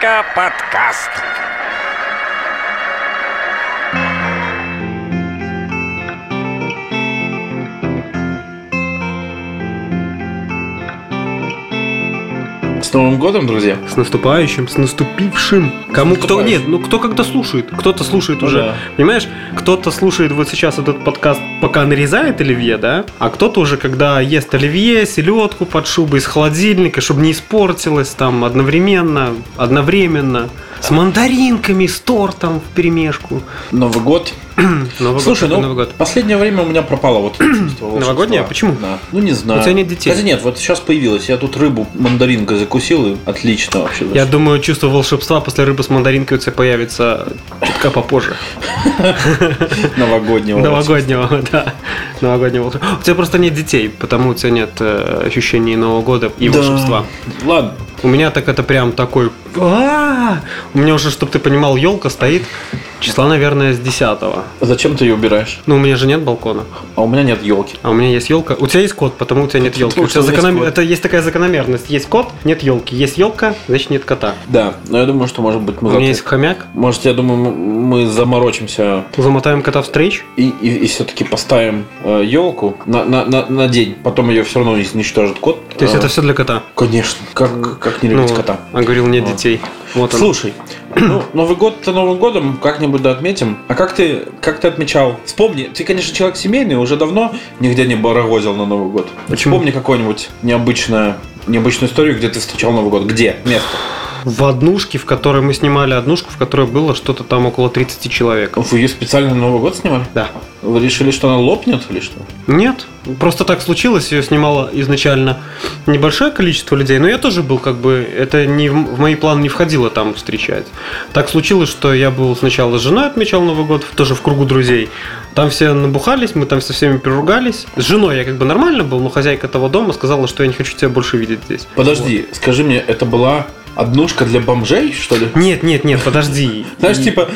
Сказка С Новым годом, друзья! С наступающим, с наступившим. Кому кто нет, ну кто когда слушает, кто-то слушает Ну уже, да. понимаешь? Кто-то слушает вот сейчас этот подкаст, пока нарезает оливье, да, а кто-то уже когда ест оливье, селедку под шубой из холодильника, чтобы не испортилось, там одновременно, одновременно, с мандаринками, с тортом в перемешку. Новый год. Новый год, Слушай, какой ну, Новый год. последнее время у меня пропало вот чувство. Новогоднее? Почему? Да. Ну, не знаю. У тебя нет детей. Хотя нет, вот сейчас появилось. Я тут рыбу мандаринкой закусил, и отлично вообще. Я думаю, чувство волшебства после рыбы с мандаринкой у тебя появится чутка попозже. Новогоднего. Новогоднего, да. Новогоднего волшебства. У тебя просто нет детей, потому у тебя нет э, ощущений Нового года и волшебства. Ладно. У меня так это прям такой... «А-а-а!» У меня уже, чтобы ты понимал, елка стоит числа, наверное, с 10 Зачем ты ее убираешь? Ну, у меня же нет балкона. А у меня нет елки. А у меня есть елка. У тебя есть кот, потому у тебя нет елки. Кот. Это есть такая закономерность. Есть кот, нет елки. Есть елка, значит нет кота. Да, но я думаю, что может быть мы У меня есть хомяк. Может, я думаю, мы заморочимся Замотаем кота встреч. и, и, все-таки поставим елку на, на, на, на день. Потом ее все равно изничтожит кот. То есть Э, это все для кота. Конечно. Как, как не Ну, любить вот. кота? А говорил, нет Вот. Детей. Вот он. Слушай, ну, Новый год-то Новым годом, как-нибудь да отметим. А как ты, как ты отмечал? Вспомни, ты, конечно, человек семейный, уже давно нигде не барагозил на Новый год. Почему? Вспомни какую-нибудь необычную, необычную историю, где ты встречал Новый год. Где? Место. В однушке, в которой мы снимали однушку, в которой было что-то там около 30 человек. Вы ее специально на Новый год снимали? Да. Вы решили, что она лопнет или что? Нет, просто так случилось, ее снимало изначально небольшое количество людей, но я тоже был как бы, это не в мои планы не входило там встречать. Так случилось, что я был сначала с женой отмечал Новый год, тоже в кругу друзей. Там все набухались, мы там со всеми переругались. С женой я как бы нормально был, но хозяйка того дома сказала, что я не хочу тебя больше видеть здесь. Подожди, скажи мне, это была однушка для бомжей, что ли? Нет, нет, нет, подожди. Знаешь, типа,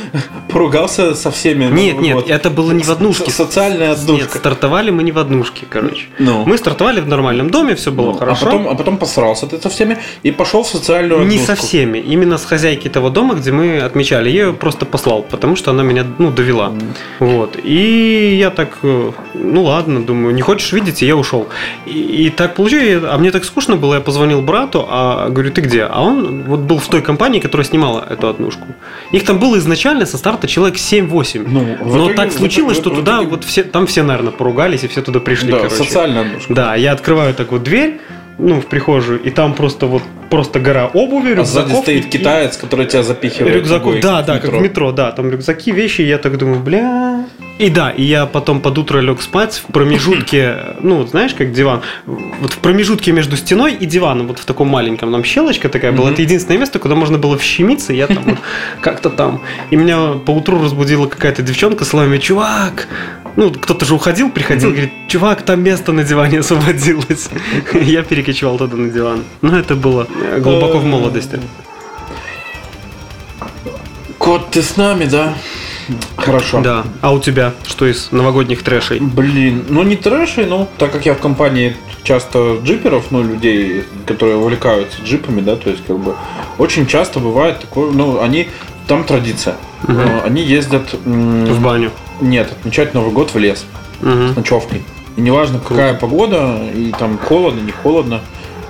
поругался со всеми. на Нет, нет, это было не в однушке. Со- Социальная Нет, однушка. стартовали мы не в однушке, короче. Ну. Мы стартовали в нормальном доме, все было Ну, хорошо. А потом, а потом посрался ты со всеми и пошел в социальную Не однушку. со всеми, именно с хозяйки того дома, где мы отмечали. Я ее просто послал, потому что она меня ну, довела. Вот. И я так, э, ну ладно, думаю, не хочешь видеть, и я ушел. И, и так получилось, а мне так скучно было, я позвонил брату, а говорю, ты где? А он вот был в той компании, которая снимала эту однушку. Их там было изначально со старта человек 7-8. Ну, в Но итоге- так в случилось, итоге- что в туда итоге- вот все, там все, наверное, поругались, и все туда пришли, Да, короче. социальная однушка. Да, я открываю так вот дверь, ну, в прихожую, и там просто вот просто гора обуви, А сзади рюкзаков. стоит и- китаец, который тебя запихивает. Рюкзаков, да, в да, как в метро, да, там рюкзаки, вещи, и я так думаю, бля. И да, и я потом под утро лег спать в промежутке, ну, знаешь, как диван, вот в промежутке между стеной и диваном, вот в таком маленьком, там щелочка такая была, это единственное место, куда можно было вщемиться, я там вот как-то там. И меня поутру разбудила какая-то девчонка с словами, чувак, ну, кто-то же уходил, приходил, говорит, чувак, там место на диване освободилось. Я перекочевал туда на диван. Но это было глубоко в молодости. Кот, ты с нами, да? Хорошо. Да. А у тебя что из новогодних трэшей? Блин, ну не трэши, ну, так как я в компании часто джиперов, ну, людей, которые увлекаются джипами, да, то есть, как бы, очень часто бывает такое, ну, они, там традиция. Э, Они ездят... В баню. Нет, отмечать Новый год в лес. Мгм. с ночевкой. И неважно, какая погода, и там холодно, не холодно.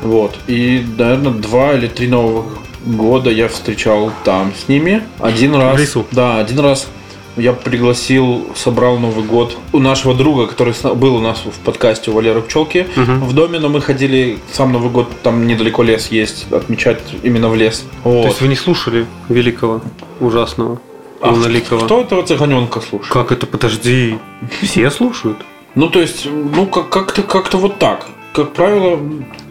Вот. И, наверное, два или три новых года я встречал там с ними. Один раз. лесу? Да, один раз я пригласил, собрал Новый год у нашего друга, который был у нас в подкасте у Валеры Пчелки Мгм. в доме, но мы ходили сам Новый год, там недалеко лес есть, отмечать именно в лес. То Вот. есть вы не слушали великого, ужасного, А луноликого? кто этого цыганенка слушает? Как это? Подожди. Все слушают? Ну, то есть, ну, как- как-то как-то вот так. Как правило,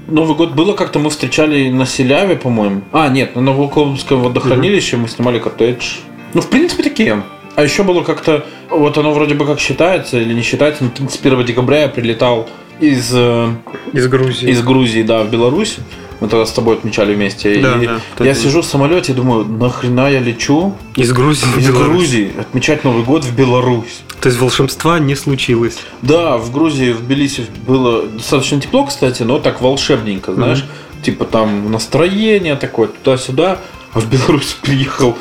Новый год было как-то мы встречали на Селяве, по-моему. А, нет, на Новоклонском водохранилище мы снимали коттедж. Ну, в принципе, такие. А еще было как-то, вот оно вроде бы как считается или не считается, но 31 декабря я прилетал из, э, Из Грузии. из Грузии, да, в Беларусь. Мы тогда с тобой отмечали вместе. Да, и да, я точно. сижу в самолете и думаю, нахрена я лечу Из Грузии. из Беларусь. Грузии отмечать Новый год в Беларусь. То есть волшебства не случилось. Да, в Грузии, в Тбилиси было достаточно тепло, кстати, но так волшебненько, знаешь. Типа там настроение такое, туда-сюда. А в Беларусь приехал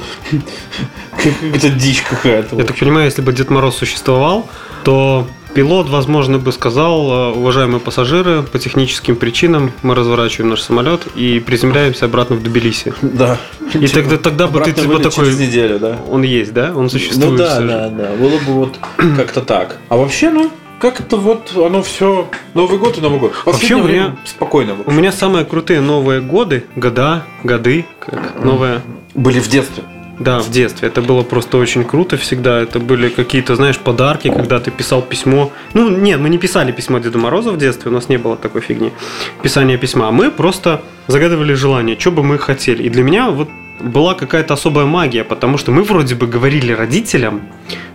какая-то дичь какая-то. Я так понимаю, если бы Дед Мороз существовал, то пилот, возможно, бы сказал, уважаемые пассажиры, по техническим причинам мы разворачиваем наш самолет и приземляемся обратно в Тбилиси. Да. И тогда, тогда бы ты типа такой... Через неделю, да. Он есть, да? Он существует. Ну да, да, да. Было бы вот как-то так. А вообще, ну, как-то вот оно все Новый год и Новый год. Вообще, у меня- спокойно. У меня самые крутые новые годы, года, годы, как новые Были в детстве. Да, в детстве. Это было просто очень круто всегда. Это были какие-то, знаешь, подарки, когда ты писал письмо. Ну, нет, мы не писали письмо Деду Морозу в детстве, у нас не было такой фигни. Писания письма. Мы просто загадывали желание, что бы мы хотели. И для меня вот была какая-то особая магия, потому что мы вроде бы говорили родителям,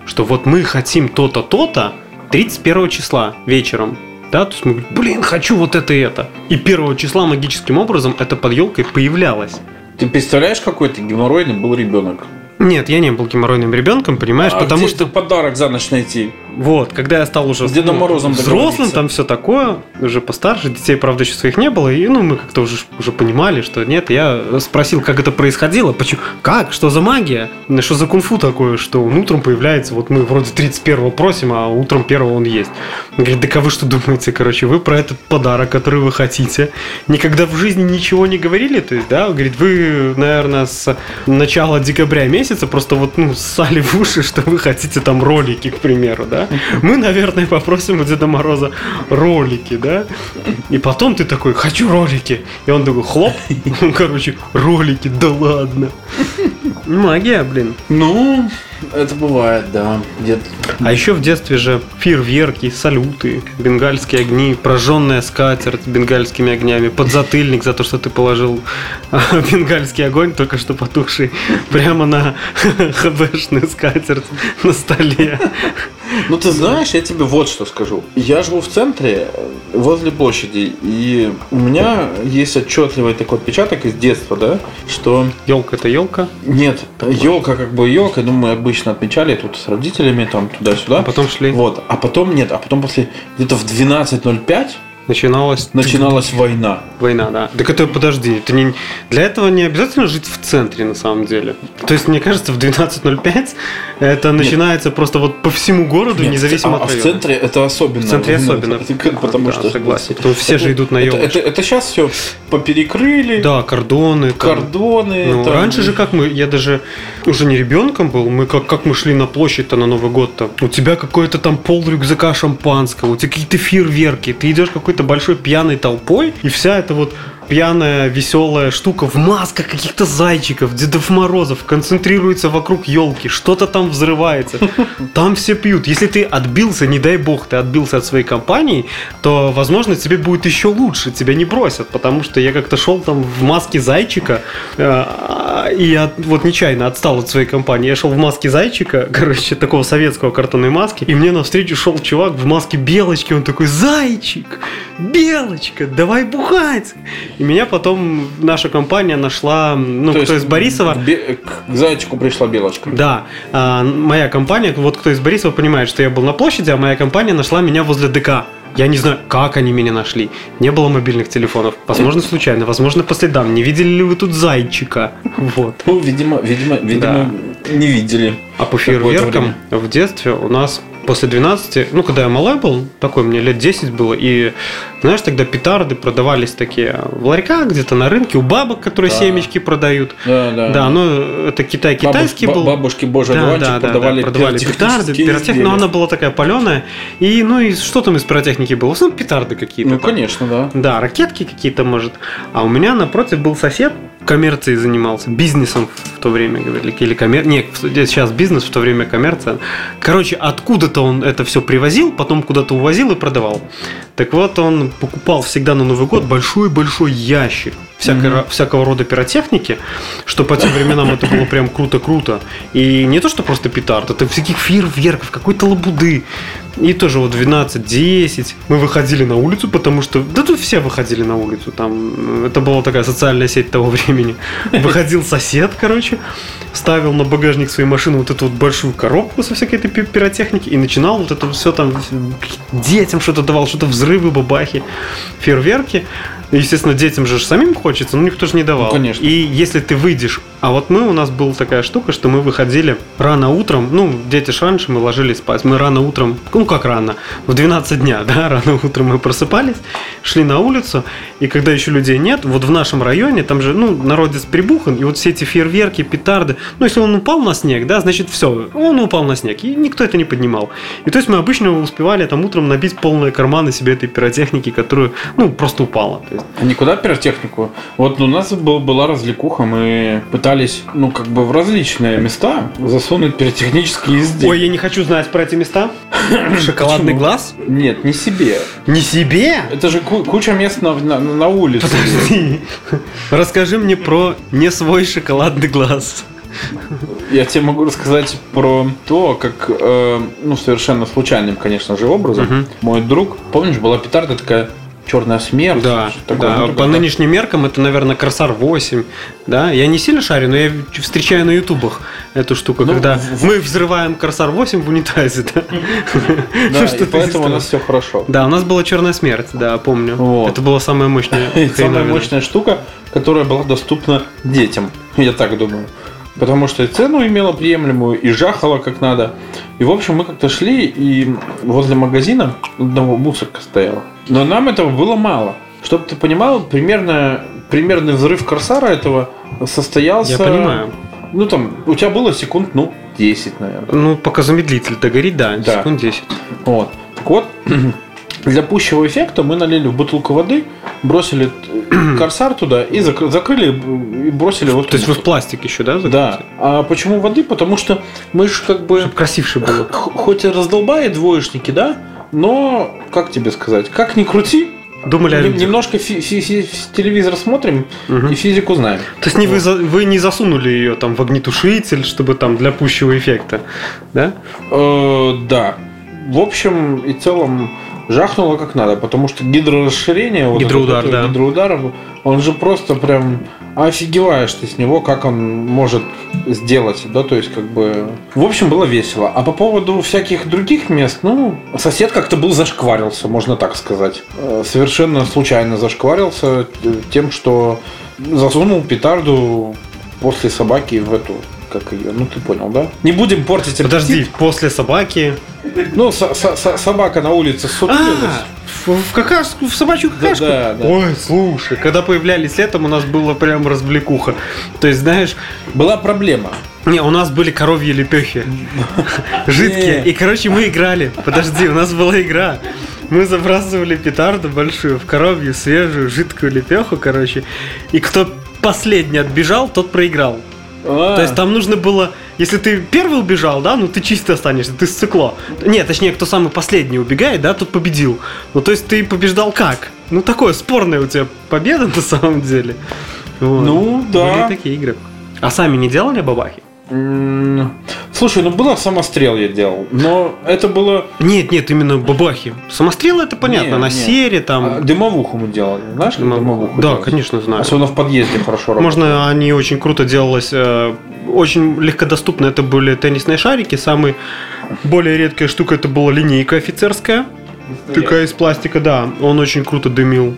что вот мы хотим то-то, то-то 31 числа вечером. Да, то есть мы говорим, блин, хочу вот это и это. И 1 числа магическим образом это под елкой появлялось. Ты представляешь, какой ты геморройный был ребенок? Нет, я не был геморройным ребенком, понимаешь, а потому где что подарок за ночь найти? Вот, когда я стал уже Дедом Морозом взрослым, там все такое, уже постарше, детей, правда, еще своих не было, и ну мы как-то уже, уже понимали, что нет, я спросил, как это происходило, почему, как, что за магия, что за кунг-фу такое, что он утром появляется, вот мы вроде 31-го просим, а утром 1 он есть. Он говорит, да вы что думаете, короче, вы про этот подарок, который вы хотите, никогда в жизни ничего не говорили, то есть, да, он говорит, вы, наверное, с начала декабря месяца просто вот, ну, ссали в уши, что вы хотите там ролики, к примеру, да. Мы, наверное, попросим у Деда Мороза ролики, да. И потом ты такой, хочу ролики. И он такой, хлоп, короче, ролики, да ладно. Магия, блин. Ну, это бывает, да. Где-то. А еще в детстве же фейерверки, салюты, бенгальские огни, прожженная скатерть бенгальскими огнями, подзатыльник за то, что ты положил а, бенгальский огонь, только что потухший, прямо на хбшную скатерть на столе. Ну, ты знаешь, я тебе вот что скажу. Я живу в центре, э, возле площади, и у меня есть отчетливый такой отпечаток из детства, да, что Елка это елка, нет, елка как бы елка, ну, мы обычно отмечали тут с родителями, там, туда-сюда. а потом шли. Вот, а потом нет, а потом после где-то в 12.05 Начиналась начиналась война. война, да. Так это подожди, это не, для этого не обязательно жить в центре на самом деле. То есть, мне кажется, в 12.05 это начинается просто вот по всему городу, Нет, независимо а, от а в района. центре это особенно. В центре Ну, особенно. это- Потому Да, что согласен. Потому что все же идут на это, елочку. это, сейчас все поперекрыли, Да, кордоны. там. кордоны. Ну, там. раньше же как мы, я даже уже не ребенком был, мы как, как мы шли на площадь-то на Новый год-то. У тебя какой-то там пол рюкзака шампанского, у тебя какие-то фейерверки, ты идешь какой-то большой пьяной толпой, и вся эта вот пьяная, веселая штука в масках каких-то зайчиков, Дедов Морозов, концентрируется вокруг елки, что-то там взрывается, там все пьют. Если ты отбился, не дай бог, ты отбился от своей компании, то, возможно, тебе будет еще лучше, тебя не бросят, потому что я как-то шел там в маске зайчика, э, и я вот нечаянно отстал от своей компании. Я шел в маске зайчика, короче, такого советского картонной маски, и мне навстречу шел чувак в маске белочки, он такой, зайчик, белочка, давай бухать. И меня потом наша компания нашла, ну, То кто из Борисова, К, бе- к зайчику пришла белочка. да, а, моя компания, вот кто из Борисова понимает, что я был на площади, а моя компания нашла меня возле ДК. Я не знаю, как они меня нашли. Не было мобильных телефонов. Возможно, случайно, возможно, по следам. Не видели ли вы тут зайчика? Вот. Ну, видимо, видимо, видимо, не видели. А по фейерверкам в детстве у нас после 12, ну, когда я малой был, такой мне лет 10 было, и, знаешь, тогда петарды продавались такие в ларьках где-то на рынке, у бабок, которые Да. семечки продают. Да, да. Да, но это Китай китайский Бабуш- был. ба- Бабушки Божий Да, одуванчик да, да, продавали, да, продавали петарды, пиротехнику, но она была такая паленая. И, ну, и что там из пиротехники было? В основном петарды какие-то. Ну, там. конечно, да. Да, ракетки какие-то, может. А у меня напротив был сосед, коммерцией занимался, бизнесом в то время, говорили, или коммер... Не, сейчас бизнес, в то время коммерция. Короче, откуда-то он это все привозил, потом куда-то увозил и продавал. Так вот, он покупал всегда на Новый год большой-большой ящик всякой ра- всякого рода пиротехники, что по тем временам это было прям круто-круто. И не то, что просто петард, это всяких фейерверков, какой-то лабуды. И тоже вот 12-10 мы выходили на улицу, потому что... Да тут все выходили на улицу. Там это была такая социальная сеть того времени. Выходил сосед, короче, ставил на багажник своей машины вот эту вот большую коробку со всякой этой пи- пиротехники и начинал вот это все там детям что-то давал, что-то взрывы, бабахи, фейерверки. Естественно, детям же самим хочется, но никто же не давал. Ну, конечно. И если ты выйдешь А вот мы, у нас была такая штука, что мы выходили рано утром, ну, дети ж раньше, мы ложились спать, мы рано утром, ну, как рано, в 12 дня, да, рано утром мы просыпались, шли на улицу, и когда еще людей нет, вот в нашем районе, там же, ну, народец прибухан, и вот все эти фейерверки, петарды, ну, если он упал на снег, да, значит, все, он упал на снег, и никто это не поднимал. И то есть мы обычно успевали там утром набить полные карманы себе этой пиротехники, которую, ну, просто упала. А никуда пиротехнику? Вот у нас был, была развлекуха, мы пытались, ну, как бы в различные места засунуть пиротехнические изделия. Ой, я не хочу знать про эти места. Шоколадный Почему? глаз? Нет, не себе. Не себе? Это же ку- куча мест на, на, на улице. Подожди. Расскажи мне про не свой шоколадный глаз. Я тебе могу рассказать про то, как, э, ну, совершенно случайным, конечно же, образом, Мгм. мой друг, помнишь, была петарда такая черная смерть. Да, да. ну, По нынешним меркам это, наверное, Корсар 8. Да, я не сильно шарю, но я встречаю на ютубах эту штуку, Ну, когда в- мы взрываем Корсар 8 в унитазе. Да, Да, и что-то поэтому у нас все хорошо. Да, у нас была черная смерть, да, помню. Вот. Это была самая мощная. Самая мощная штука, которая была доступна детям, я так думаю. Потому что и цену имела приемлемую, и жахала как надо. И, в общем, мы как-то шли, и возле магазина одного мусорка стояла. Но нам этого было мало. Чтобы ты понимал, примерно, примерный взрыв Корсара этого состоялся... Я понимаю. Ну, там, у тебя было секунд, ну, 10, наверное. Ну, пока замедлитель догорит, да, Да. секунд 10. Вот. Так вот, для пущего эффекта мы налили в бутылку воды, бросили э, корсар туда и зак- закрыли и бросили вот То есть вы в пластик еще, да? Да. А почему воды? Потому что мы же как бы Чтобы красивше было. хоть и раздолбая двоечники, да, но, как тебе сказать, как ни крути, Думали о людях. немножко фи- фи- фи- телевизор смотрим Мгм. и физику знаем. То есть не вы, за- вы не засунули ее там в огнетушитель, чтобы там для пущего эффекта, да? Э, да. В общем и целом жахнуло как надо, потому что гидрорасширение, вот Гидроудар, этот вот да. гидроудар, он же просто прям офигеваешь ты с него, как он может сделать, да, то есть как бы... В общем, было весело. А по поводу всяких других мест, ну, сосед как-то был зашкварился, можно так сказать. Э, Совершенно случайно зашкварился тем, что засунул петарду после собаки в эту как ее, ну ты понял, да? Не будем портить аппетит. Подожди, после собаки. Ну, со- со- со- собака на улице сутулилась. А, в, какашку, в собачью Да, какашку. да, да. Ой, слушай, когда появлялись летом, у нас было прям развлекуха. То есть, знаешь, Была проблема. не, у нас были коровьи лепехи. Жидкие. И, короче, мы играли. Подожди, у нас была игра. Мы забрасывали петарду большую в коровью свежую жидкую лепеху, короче. И кто последний отбежал, тот проиграл. А, То есть там нужно было, если ты первый убежал, да, ну ты чисто останешься, ты стекло. Нет, точнее, кто самый последний убегает, да, тот победил. Ну то есть ты побеждал как? Ну такое спорная у тебя победа на самом деле. Вот. Ну, да. Были такие игры. А сами не делали бабахи? Слушай, ну было самострел я делал, но это было... Нет, нет, именно бабахи. Самострелы это понятно, Не, на не. сере там. а, Дымовуху мы делали, знаешь, как дымовуху Да, делать? конечно, знаю. Особенно в подъезде хорошо работает. Можно, они очень круто делалось, э, очень легкодоступно. Это были теннисные шарики. Самый более редкая штука это была линейка офицерская. Такая из пластика, да. Он очень круто дымил.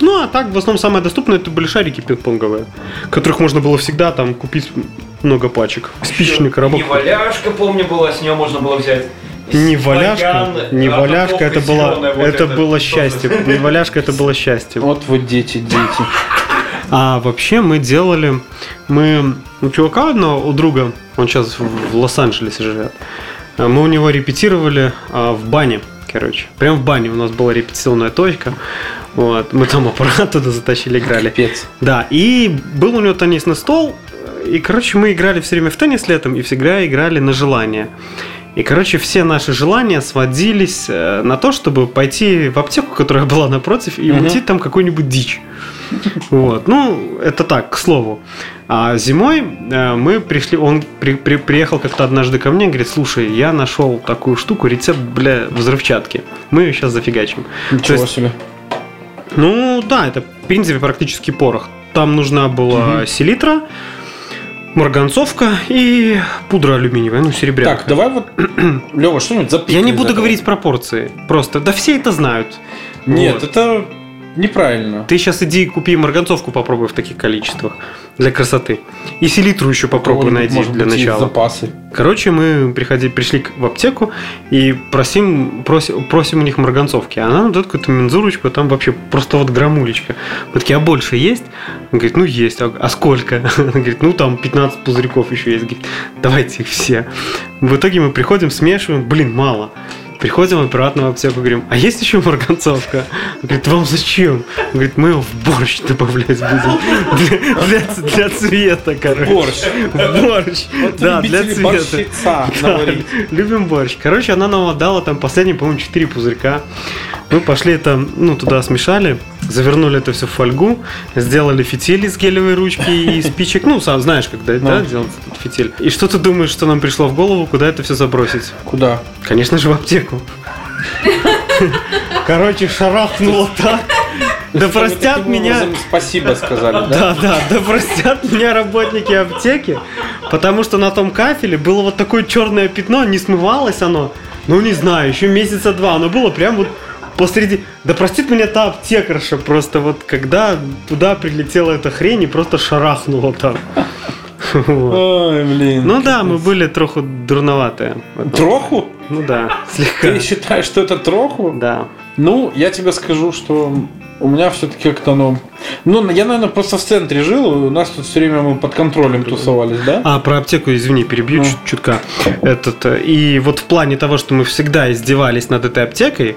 Ну, а так, в основном, самое доступное это были шарики пинг-понговые, которых можно было всегда там купить много пачек. Спичный коробок. Не валяшка, помню, была, с нее можно было взять. Не валяшка, не валяшка, это было, вот это было счастье. Не валяшка, это было счастье. Вот вы дети, дети. А вообще мы делали, мы у чувака одного, у друга, он сейчас в Лос-Анджелесе живет, мы у него репетировали а, в бане, короче. Прям в бане у нас была репетиционная точка. Вот, мы там аппарат туда затащили, играли. Капец. Да, и был у него теннисный стол, и, короче, мы играли все время в теннис летом, и всегда играли на желание. И, короче, все наши желания сводились э, на то, чтобы пойти в аптеку, которая была напротив, и Мгм. уйти там какую-нибудь дичь. Вот. Ну, это так, к слову. А зимой э, мы пришли, он при- при- приехал как-то однажды ко мне и говорит, слушай, я нашел такую штуку, рецепт, бля, взрывчатки. Мы ее сейчас зафигачим. Ничего есть- себе. Ну да, это в принципе практически порох. Там нужна была селитра, марганцовка и пудра алюминиевая, ну серебряная. Так, давай вот, Лева, что-нибудь запикай Я не буду говорить пропорции. Просто, да все это знают. Нет, Вот. это неправильно. Ты сейчас иди купи марганцовку попробуй в таких количествах для красоты. И селитру еще попробуй найди Может для быть, есть начала. запасы. Короче, мы приходи, пришли к- в аптеку и просим, просим, просим у них марганцовки. А Она нам дает какую-то мензурочку, там вообще просто вот грамулечка. Мы такие, а больше есть? Он говорит, ну есть. А а сколько? Она говорит, ну там 15 пузырьков еще есть. Говорит, давайте их все. В итоге мы приходим, смешиваем, блин, мало. Приходим обратно в аптеку, говорим, а есть еще марганцовка? Он говорит, вам зачем? Он говорит, мы его в борщ добавлять будем. Для, для- для цвета, короче. Борщ. В борщ. Да, для цвета. Да, любим борщ. Короче, она нам отдала там последние, по-моему, 4 пузырька. Мы пошли это, ну, туда смешали, завернули это все в фольгу, сделали фитиль из гелевой ручки и спичек. Ну, сам знаешь, когда да, Ну. делать этот фитиль. И что ты думаешь, что нам пришло в голову, куда это все забросить? Куда? Конечно же, в аптеку. Короче, шарахнуло так. Да простят меня. Спасибо сказали, да? Да, да, да простят меня работники аптеки, потому что на том кафеле было вот такое черное пятно, не смывалось оно. Ну, не знаю, еще месяца два, оно было прям вот посреди... Да простит меня та аптекарша просто вот, когда туда прилетела эта хрень и просто шарахнула там. Ой, блин. Ну да, мы были троху дурноватые. Троху? Ну да, слегка. Ты считаешь, что это троху? Да. Ну, я тебе скажу, что у меня все-таки как-то, ну... Ну, я, наверное, просто в центре жил, у нас тут все время мы под контролем тусовались, да? А, про аптеку, извини, перебью Ну. чутка. Этот, э, и вот в плане того, что мы всегда издевались над этой аптекой,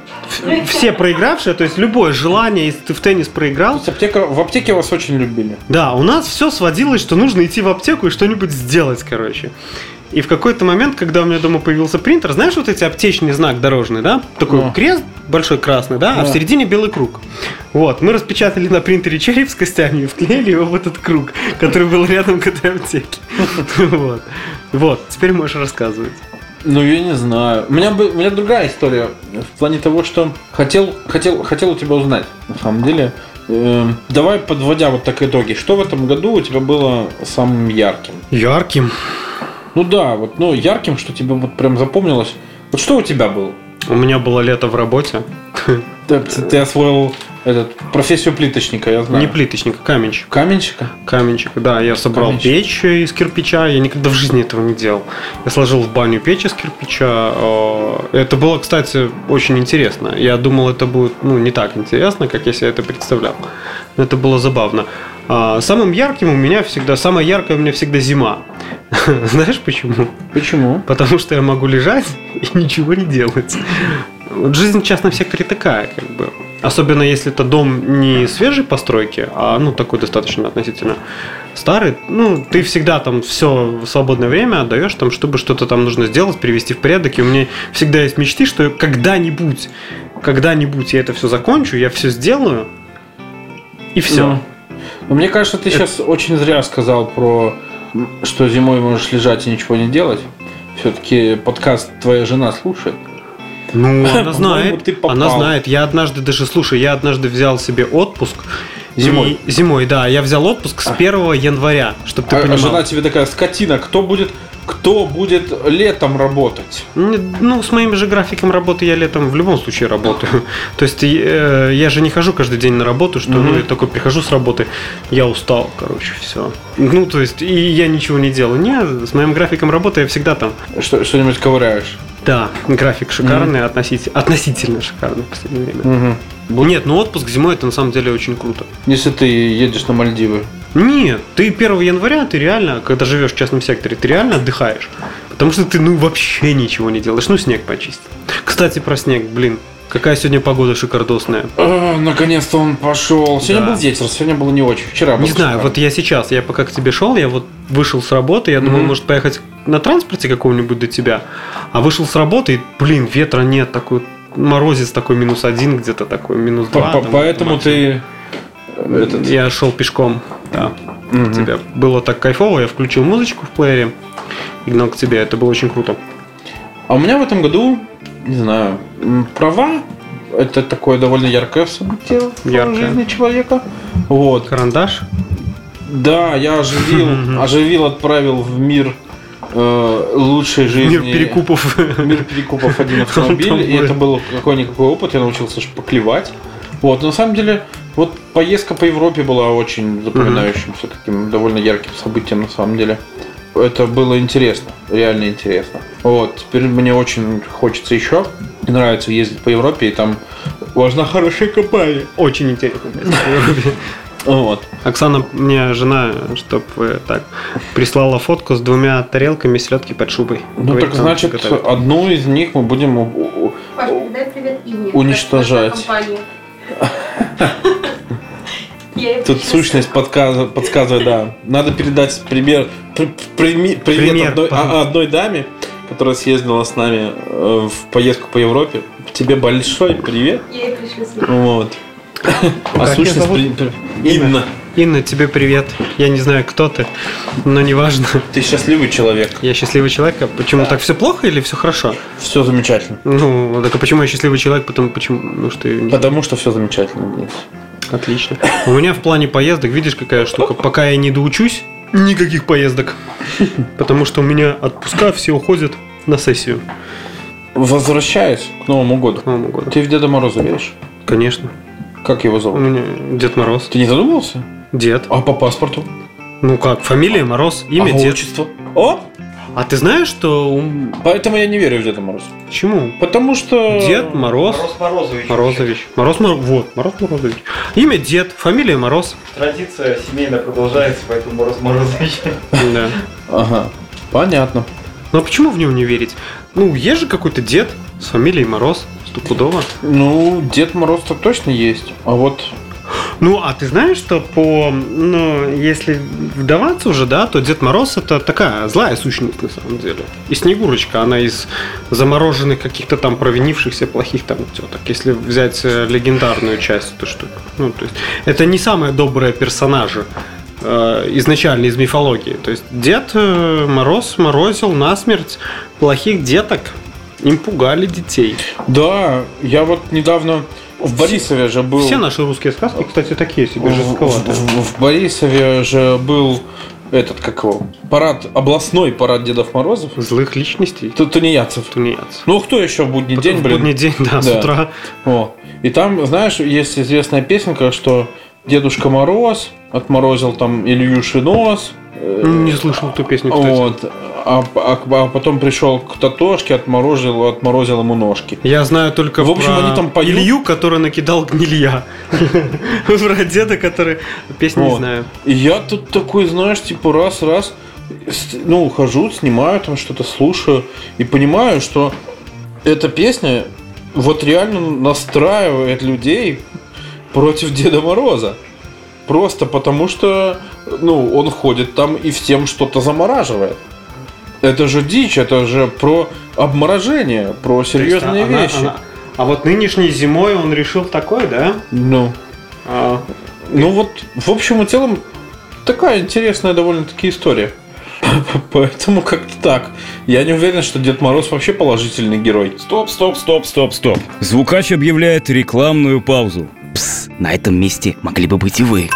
все проигравшие, то есть любое желание, если ты в теннис То проиграл, есть аптека, в аптеке вас очень любили. да, у нас все сводилось, что нужно идти в аптеку и что-нибудь сделать, короче. И в какой-то момент, когда у меня дома появился принтер, знаешь, вот эти аптечный знак дорожный, да? Такой Ну. крест большой красный, да, а в середине белый круг. Вот, мы распечатали на принтере череп с костями и вклеили его в этот круг, который был рядом к этой аптеке. Вот. Вот, теперь можешь рассказывать. Ну, я не знаю. У меня, у меня другая история. В плане того, что хотел, хотел, хотел у тебя узнать, на самом деле. Эм, давай, подводя вот так итоги. Что в этом году у тебя было самым ярким? Ярким. Ну да, вот, ну, ярким, что тебе вот прям запомнилось. Вот что у тебя было? У меня было лето в работе. Ты, ты освоил этот, профессию плиточника, я знаю. Не плиточник, а каменщик. Каменщика? Каменщик, да, я собрал Каменщик. печь из кирпича, я никогда в жизни этого не делал. Я сложил в баню печь из кирпича. э, Это было, кстати, очень интересно. Я думал, это будет ну, не так интересно, как я себе это представлял. Но это было забавно. А Самым ярким у меня всегда, самая яркая у меня всегда зима. Знаешь почему? Почему? Потому что я могу лежать и ничего не делать. Вот жизнь в частном секторе такая, как бы. Особенно если это дом не свежей постройки, а ну такой достаточно относительно старый. Ну, ты всегда там все свободное время отдаешь там, чтобы что-то там нужно сделать, привести в порядок. И у меня всегда есть мечты, что когда-нибудь, когда-нибудь я это все закончу, я все сделаю, и все. Ну, ну, мне кажется, ты сейчас очень зря сказал про, что зимой можешь лежать и ничего не делать. Все-таки подкаст твоя жена слушает. Ну, она знает. ты попал. Она знает. Я однажды даже, слушай, я однажды взял себе отпуск. Зимой? И- зимой, да. Я взял отпуск с 1 января, чтобы ты а, а понимал. жена тебе такая скотина, кто будет, кто будет летом работать? Ну, с моим же графиком работы я летом в любом случае работаю. То есть э, я же не хожу каждый день на работу, что ну, я такой прихожу с работы, я устал, короче, все. Ну, то есть, и я ничего не делаю. Не, с моим графиком работы я всегда там. Что, что-нибудь ковыряешь? Да, график шикарный, относительно, относительно шикарный в последнее время. Нет, ну отпуск зимой это на самом деле очень круто. Если ты едешь на Мальдивы. Нет, ты 1 января, ты реально, когда живешь в частном секторе, ты реально отдыхаешь. Потому что ты, ну, вообще ничего не делаешь. Ну, снег почистить. Кстати, про снег, блин. Какая сегодня погода шикардосная. Наконец-то он пошел. Сегодня Да. был ветер, сегодня было не очень. Вчера был Не знаю, шикарно. вот я сейчас, я пока к тебе шел, я вот вышел с работы, я думал, Мгм. может поехать на транспорте какого-нибудь до тебя, а вышел с работы, и, блин, ветра нет, такой морозец такой минус один, где-то такой минус два. Поэтому максимум. ты этот, Я шел пешком, да. Мгм. К тебе. Было так кайфово, я включил музычку в плеере и гнал к тебе, это было очень круто. А у меня в этом году, не знаю, права. Это такое довольно яркое событие в Яркое. жизни человека. Вот. Карандаш? Да, я оживил, оживил, отправил в мир э, лучшей жизни. Мир перекупов. Мир перекупов один автомобиль. И это был какой-никакой опыт. Я научился поклевать. Вот, на самом деле, Вот поездка по Европе была очень запоминающимся таким довольно ярким событием на самом деле. Это было интересно, реально интересно. Вот, теперь мне очень хочется еще. Мне нравится ездить по Европе, и там важна хорошая компания. Очень интересно. Вот. Оксана, мне жена, чтобы так, прислала фотку с двумя тарелками селедки под шубой. Ну Говорит, так значит, готовит. одну из них мы будем передай привет уничтожать. Тут сущность подсказывает, подсказывает, да. Надо передать пример, привет одной, а- одной даме, которая съездила с нами э, в поездку по Европе. Тебе большой привет. Я ей пришлю. Вот. А Как сущность её зовут? при- при- Инна. Инна, тебе привет. Я не знаю, кто ты, но неважно. Ты счастливый человек. Я счастливый человек. А почему так все плохо или все хорошо? Все замечательно. Ну, так а почему я счастливый человек? Потому почему? Ну что, Потому что все замечательно. Отлично. У меня в плане поездок, видишь, какая штука. Пока я не доучусь, никаких поездок. Потому что у меня отпуска все уходят на сессию Возвращаясь к Новому году. к Новому году. Ты в Деда Мороза веришь? Конечно. Как его зовут? Дед Мороз. Ты не задумывался? Дед. А по паспорту? Ну как, фамилия Мороз, имя а Дед. отчество? О! А ты знаешь, что... Поэтому я не верю в Деда Мороза. Почему? Потому что... Дед Мороз. Мороз Морозович. Морозович. Мороз Мороз. Вот, Мороз Морозович. Имя Дед, фамилия Мороз. Традиция семейная продолжается, поэтому Мороз Морозович. Да. Ага. Понятно. Ну а почему в него не верить? Ну, есть же какой-то дед с фамилией Мороз, стопудово. Ну, Дед Мороз так точно есть. А вот Ну, а ты знаешь, что по, ну, если вдаваться уже, да, то Дед Мороз это такая злая сущность на самом деле. И Снегурочка, она из замороженных каких-то там провинившихся плохих там теток. Если взять э, легендарную часть этой штуки. Ну, то есть, это не самые добрые персонажи э, изначально из мифологии. То есть Дед э, Мороз морозил насмерть плохих деток. Им пугали детей. Да, я вот недавно в Борисове же был. Все наши русские сказки, кстати, такие себе в, жестковатые. в- в Борисове же был этот, как его, парад, областной парад Дедов Морозов. Злых личностей. Тут тунеядцев. Тунеядцев. Ну, кто еще в будний день, в блин? будний день, да, с Да. утра. О. И там, знаешь, есть известная песенка, что Дедушка Мороз отморозил там Ильюши нос. э, Не слышал эту песню, кстати. Вот. А, а- а потом пришел к Татошке, отморозил, отморозил ему ножки. Я знаю только В общем, про они там поют. Илью, который накидал гнилья. Про деда, который... Песню не знаю. И я тут такой, знаешь, типа раз-раз, ну, хожу, снимаю там что-то, слушаю и понимаю, что эта песня вот реально настраивает людей против Деда Мороза. Просто потому что, ну, он ходит там и всем что-то замораживает. Это же дичь, это же про обморожение, про серьезные То есть, а- вещи. она- А вот нынешней зимой он решил такой, да? Ну, А, Ну вот, в общем и целом, такая интересная довольно-таки история. Поэтому как-то так. Я не уверен, что Дед Мороз вообще положительный герой. Стоп, стоп, стоп, стоп, стоп. Звукач объявляет рекламную паузу. Пс, на этом месте могли бы быть и вы.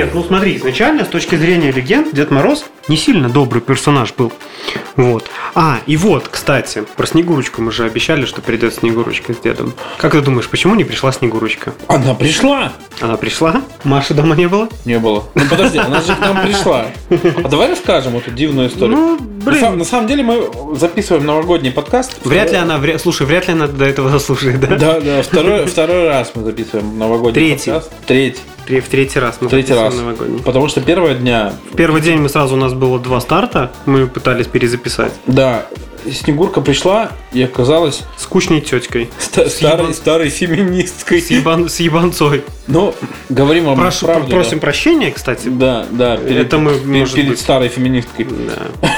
Нет, ну смотри, изначально, с точки зрения легенд, Дед Мороз не сильно добрый персонаж был. Вот. А, и вот, кстати, про Снегурочку мы же обещали, что придет Снегурочка с дедом. Как ты думаешь, почему не пришла Снегурочка? Она пришла! Она пришла? Маши дома не было? Не было. Ну подожди, она же к нам пришла. А давай расскажем эту дивную историю. Ну, На, сам- блин. на самом деле мы записываем новогодний подкаст. Вряд ли она, вря- слушай, вряд ли она до этого заслужит, да? Да, да, второй, второй раз мы записываем новогодний Третий. подкаст. Третий. В третий раз мы Третий раз. новогодний. Потому что первого дня В первый день мы сразу у нас было два старта, мы пытались перезаписать. Да, Снегурка пришла и оказалась Скучной теткой. ста- старой, старой феминисткой. С, ебан- с ебанцой. Но говорим вам Прошу, правду. просим да. прощения, кстати. Да, да, перед, Это мы, перед- перед быть- старой феминисткой. Да.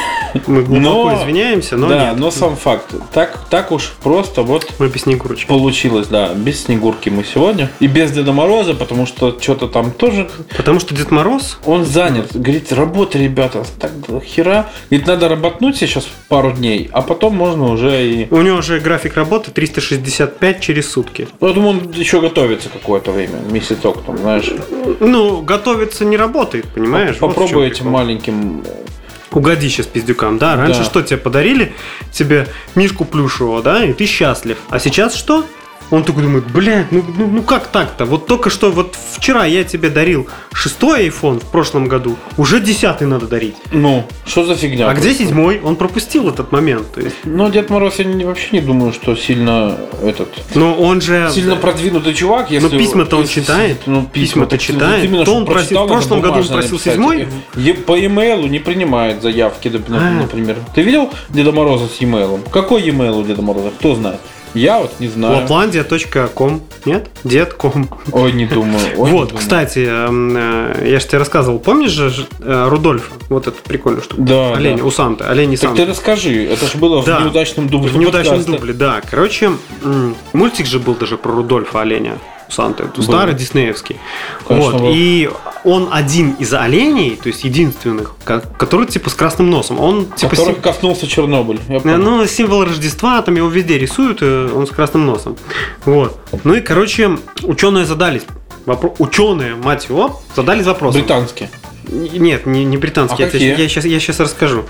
Мы глубоко Но- извиняемся, но да, нет. но сам факт. Так, так уж просто вот Мы без Снегурочки. получилось, да. Без Снегурки мы сегодня. И без Деда Мороза, потому что что-то там тоже Потому что Дед Мороз Он занят. Говорит, работа, ребята, так хера. Говорит, надо работнуть сейчас пару дней, а потом можно уже и... У него же график работы 365 через сутки. Ну, я думаю, он еще готовится какое-то время, месяцок там, знаешь. Ну, готовиться не работает, понимаешь? Вот Попробуй чём этим маленьким... Угоди сейчас пиздюкам, да? Раньше Да. что тебе подарили? Тебе мишку плюшевого, да? И ты счастлив. А сейчас что? Он такой думает, блядь, ну, ну, ну как так-то? Вот только что, вот вчера я тебе дарил шестой iPhone в прошлом году, уже десятый надо дарить. Ну, что за фигня? А где седьмой? Он пропустил этот момент. То есть, Ну, Дед Мороз, я не- вообще не думаю, что сильно этот... но он же... Сильно продвинутый чувак, если... Ну, письма-то он если- читает. Ну, Письма-то читает. именно, То он просил- в прошлом году он просил написать. седьмой. Е- По e-mail не принимает заявки, А. например. Ты видел Деда Мороза с e-mail? Какой e-mail у Деда Мороза? Кто знает? Я вот не знаю. Лапландия.ком. Нет? Дед.ком. Ой, не думаю. Ой, не Вот, думаю. кстати, эм, э, я же тебе рассказывал, помнишь же э, Рудольфа? Вот эту прикольную штуку. Да, Олень, да. у Санты, олень и Так Санта. ты расскажи, это же было Да. в неудачном дубле. В неудачном подкаста. дубле, да. Короче, мультик же был даже про Рудольфа оленя. У Санты. Это. Старый диснеевский. Конечно, вот. был. И он один из оленей, то есть единственных, ко- который типа с красным носом. Он типа Которых сим- коснулся Чернобыль. Э. Ну, символ Рождества, там его везде рисуют, э, он с красным носом. Вот. Ну и, короче, ученые задались. Вопро... Ученые, мать его, задались вопросом. Британский. Нет, не, не британские. А какие? я, сейчас, я сейчас расскажу.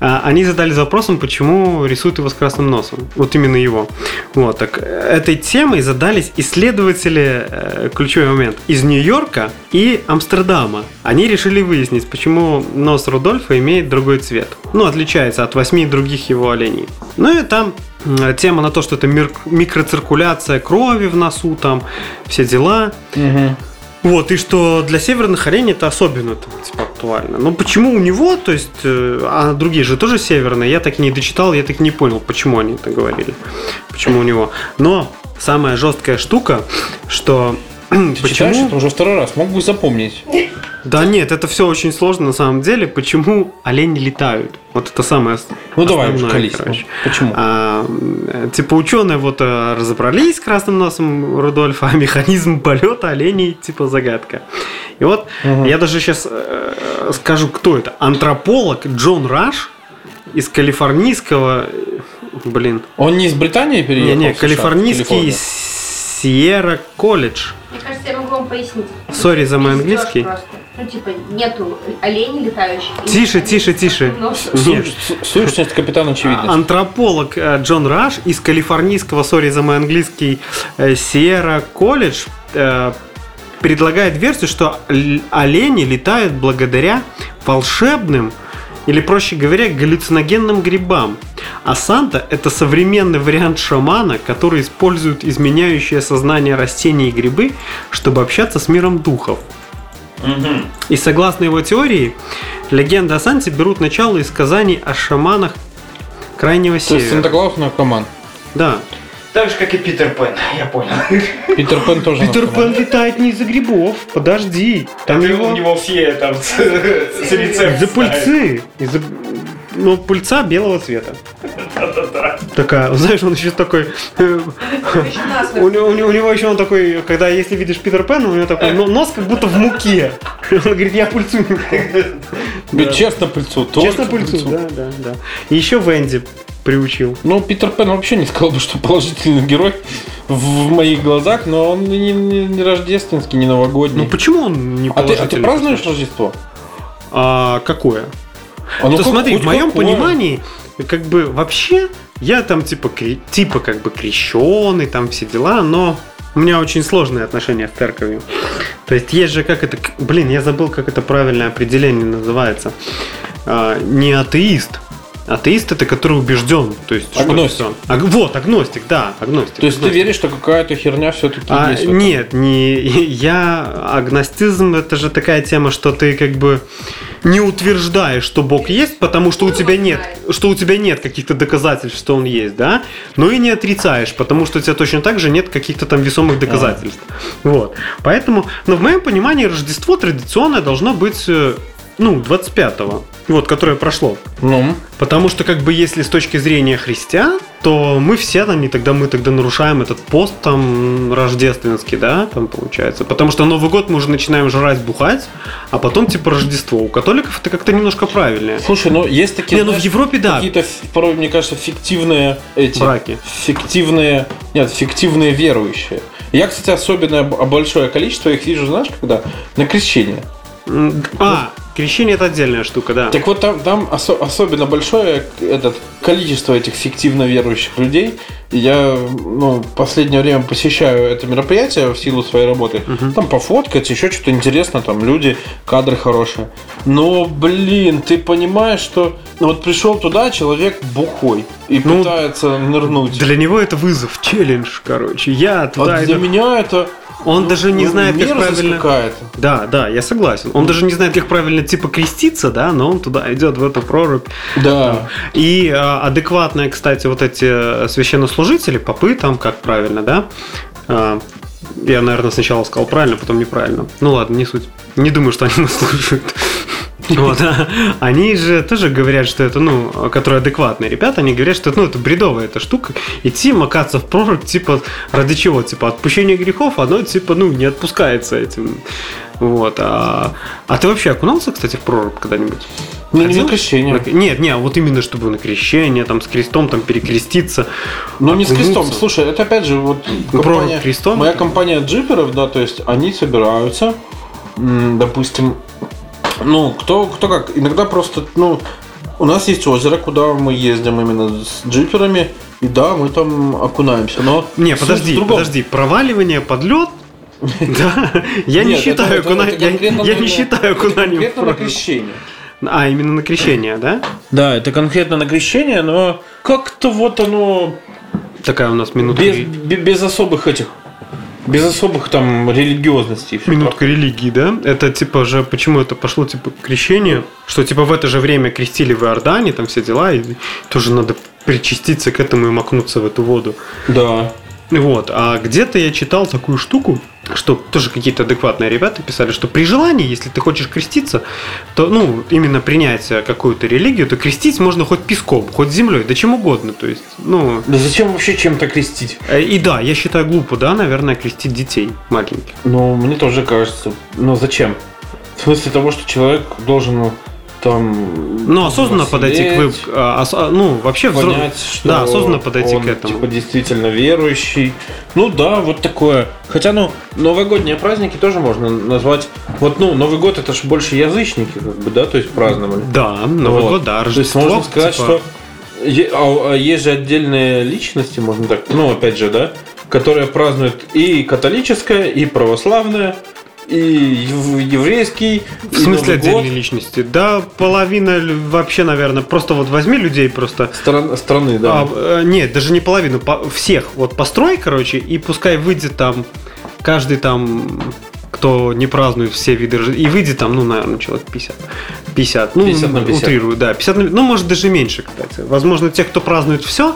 А, Они задались вопросом, почему рисуют его с красным носом. Вот именно его. Вот, так э, этой темой задались исследователи, э, ключевой момент, из Нью-Йорка и Амстердама. Они решили выяснить, почему нос Рудольфа имеет другой цвет. Ну, отличается от восьми других его оленей. Ну и там тема на то, что это микроциркуляция крови в носу, там все дела. Вот, и что для северных оленей это особенно там, типа, актуально. Но почему у него, то есть, э, а другие же тоже северные, я так и не дочитал, я так и не понял, почему они это говорили. Почему у него. Но самая жесткая штука, что Ты читаешь почему... это уже второй раз, мог бы запомнить. Да нет, это все очень сложно на самом деле. Почему олени летают? Вот это самое Ну давай уж основное, колись. ну, короче. Почему? А, типа ученые вот э, разобрались с красным носом Рудольфа, а механизм полета оленей типа загадка. И вот Мгм. я даже сейчас скажу, кто это. Антрополог Джон Раш из калифорнийского, э, блин, Он не из Британии переехал? не, не, США? Sierra College. Мне кажется, я могу вам пояснить. Sorry за мой английский. просто. Ну, типа, нету оленей летающих. Тише, тише, тише. носом. Су- Нет. су- Сущность капитана очевидность. Антрополог э, Джон Раш из калифорнийского, sorry за мой английский, э, Сиерра колледж э, предлагает версию, что олени летают благодаря волшебным или, проще говоря, галлюциногенным грибам. А Санта – это современный вариант шамана, который использует изменяющее сознание растений и грибы, чтобы общаться с миром духов. И согласно его теории, легенды о Санте берут начало из сказаний о шаманах Крайнего То есть Севера. Санта-Клаус наркоман. Да. Так же, как и Питер Пен, я понял. Питер Пен тоже Питер. Пен летает не из-за грибов, подожди. Там его у него все там с, с рецепт из-за пыльцы. Из-за ну, пыльца белого цвета. Такая, знаешь, он еще такой... э. У него, у него- у него еще он такой, когда если видишь Питер Пена, у него такой нос как будто в муке. Он говорит, я пыльцу не люблю». Говорит, Честно пыльцу. Честно пыльцу, да, да, да. И еще Венди приучил. Ну, Питер Пен вообще не сказал бы, что положительный герой в моих глазах, но он не, не- не рождественский, не новогодний. Ну почему он не а, ты, а ты положительный? празднуешь Рождество? А какое? А ну То как- смотри, в моем какое? понимании, как бы вообще, я там типа, кре- типа как бы крещеный, там все дела, но у меня очень сложные отношения с церковью. То есть есть же как это, блин, я забыл, как это правильное определение называется. А, не атеист. Атеист это который убежден, то есть что Агностик. всё. Аг- вот агностик, да, агностик. То есть ты агностик. веришь, что какая-то херня все-таки А, есть? нет, не я агностизм это же такая тема, что ты как бы не утверждаешь, что Бог есть, потому что у тебя нет, что у тебя нет каких-то доказательств, что Он есть, да, но и не отрицаешь, потому что у тебя точно так же нет каких-то там весомых доказательств. Вот. Поэтому, но в моем понимании Рождество традиционное должно быть, э, ну, 25-го, вот, которое прошло. Ну, Потому что, как бы, если с точки зрения христиан, то мы все там, и тогда мы тогда нарушаем этот пост там рождественский, да, там получается. Потому что Новый год мы уже начинаем жрать, бухать, а потом типа Рождество. У католиков это как-то немножко правильнее. слушай, ну есть такие... Не, ну в Европе да. Какие-то, порой, мне кажется, фиктивные эти... Браки. Фиктивные... Нет, фиктивные верующие. Я, кстати, особенно большое количество их вижу, знаешь, когда? На крещение. А, крещение это отдельная штука, да. Так вот там, там осо- особенно большое этот, количество этих фиктивно верующих людей. Я ну, последнее время посещаю это мероприятие в силу своей работы. Там пофоткать, еще что-то интересно, там люди, кадры хорошие. Но, блин, ты понимаешь, что ну, вот пришел туда человек бухой и Ну, пытается нырнуть. Для него это вызов, челлендж, короче. Я А туда для иду. меня это Он даже не ну, знает, как правильно. Да, да, я согласен. Он даже не знает, как правильно типа креститься, да, но он туда идет в эту прорубь. Да. И а, адекватные, кстати, вот эти э, священнослужители, попы там, как правильно, да? А, я, наверное, сначала сказал правильно, потом неправильно. Ну ладно, не суть. Не думаю, что они нас слушают. Вот, а. Они же тоже говорят, что это, ну, которые адекватные ребята, они говорят, что ну, это бредовая эта штука. Идти, макаться в прорубь, типа, ради чего? Типа, отпущение грехов, оно, типа, ну, не отпускается этим. Вот. А, а ты вообще окунался, кстати, в прорубь когда-нибудь? Ну, не Ходил? на крещение. На- Нет, не, вот именно чтобы на крещение, там, с крестом, там, перекреститься. Ну, не с крестом. Слушай, это опять же вот Ну, компания, крестом моя компания джиперов, да, то есть они собираются, допустим, ну, кто, кто как, иногда просто, ну, у нас есть озеро, куда мы ездим именно с джиперами, и да, мы там окунаемся, но... Не, подожди, подожди, проваливание под лед? Да, я не считаю окунанием Конкретно на крещение. А, именно на крещение, да? Да, это конкретно на крещение, но как-то вот оно Такая у нас минутка, без, без особых этих, без особых там религиозностей. минутка религии, да? Это типа же, почему это пошло типа крещение? Что типа в это же время крестили в Иордане, там все дела, и тоже надо причаститься к этому и макнуться в эту воду. Да. Вот, а где-то я читал такую штуку, что тоже какие-то адекватные ребята писали, что при желании, если ты хочешь креститься, то, ну, именно принять какую-то религию, то крестить можно хоть песком, хоть землей, да чем угодно, то есть, ну, Да зачем вообще чем-то крестить? э, и да, я считаю глупо, да, наверное, крестить детей маленьких. Ну, мне тоже кажется. Но зачем? В смысле того, что человек должен там... Ну, осознанно подойти к вы, а, ос- а, ну, вообще взро- Понять, что да, осознанно подойти он, к этому. Типа действительно верующий. Ну да, вот такое. Хотя, ну, новогодние праздники тоже можно назвать. Вот, ну, Новый год это же больше язычники, как бы, да, то есть праздновали. Да, Новый Вот. год, да, То есть Рождество. можно сказать, типа, что а- а есть же отдельные личности, можно так, ну опять же, да, которые празднуют и католическое, и православное, и ев- еврейский. В смысле отдельные личности? Да, половина вообще, наверное, просто вот возьми людей просто страны, да. А, э, нет, даже не половину, по- всех. Вот построй, короче, и пускай выйдет там каждый там кто не празднует все виды и выйдет там, ну, наверное, человек 50. 50, ну, 50 на 50. утрирую, да, 50 на- ну, может, даже меньше, кстати. Возможно, те, кто празднует все,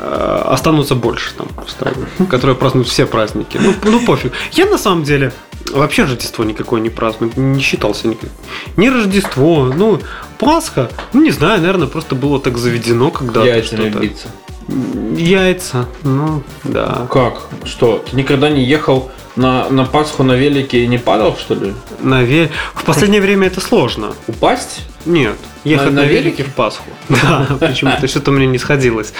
останутся больше там в стране, которые празднуют все праздники. Ну, ну, пофиг. Я, на самом деле, вообще Рождество никакое не праздную, не считался никак. Ни Рождество, ну, Пасха, ну, не знаю, наверное, просто было так заведено когда-то. Яйцами что-то. биться. Яйца, ну, да. Как? Что? Ты никогда не ехал на, на Пасху на велике и не падал, что ли? Наве- В последнее время это сложно. Упасть? Нет, ехать На- на, на велике велике? в Пасху. Да, почему-то что-то мне не сходилось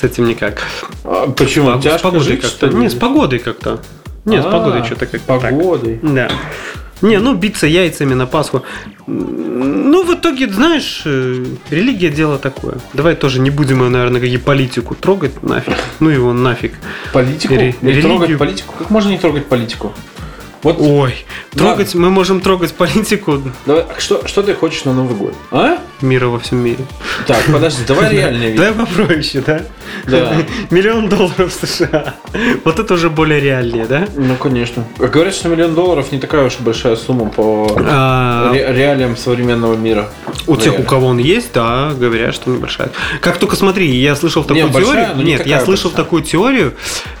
с этим никак. А, почему? Тяжко с погодой жить, как-то. что ли? Не, с погодой как-то. Не, с А, погодой что-то как-то. Погодой. Да. Не, ну биться яйцами на Пасху. Ну, в итоге, знаешь, э, религия дело такое. Давай тоже не будем, наверное, и политику трогать нафиг. Ну его нафиг. Политику? Ре- не религию? трогать политику? Как можно не трогать политику? Вот Ой, трогать, мы можем трогать политику. давай, что, что ты хочешь на Новый год? А? мира во всем мире. Так, подожди, давай реальный вид. Давай попроще, да? Да. Миллион долларов США. Вот это уже более реальнее, да? Ну, конечно. Говорят, что миллион долларов не такая уж большая сумма по А, ре- реалиям современного мира. У тех, у кого он есть, да, говорят, что небольшая. Как только смотри, я слышал такую теорию. Нет, я слышал такую теорию,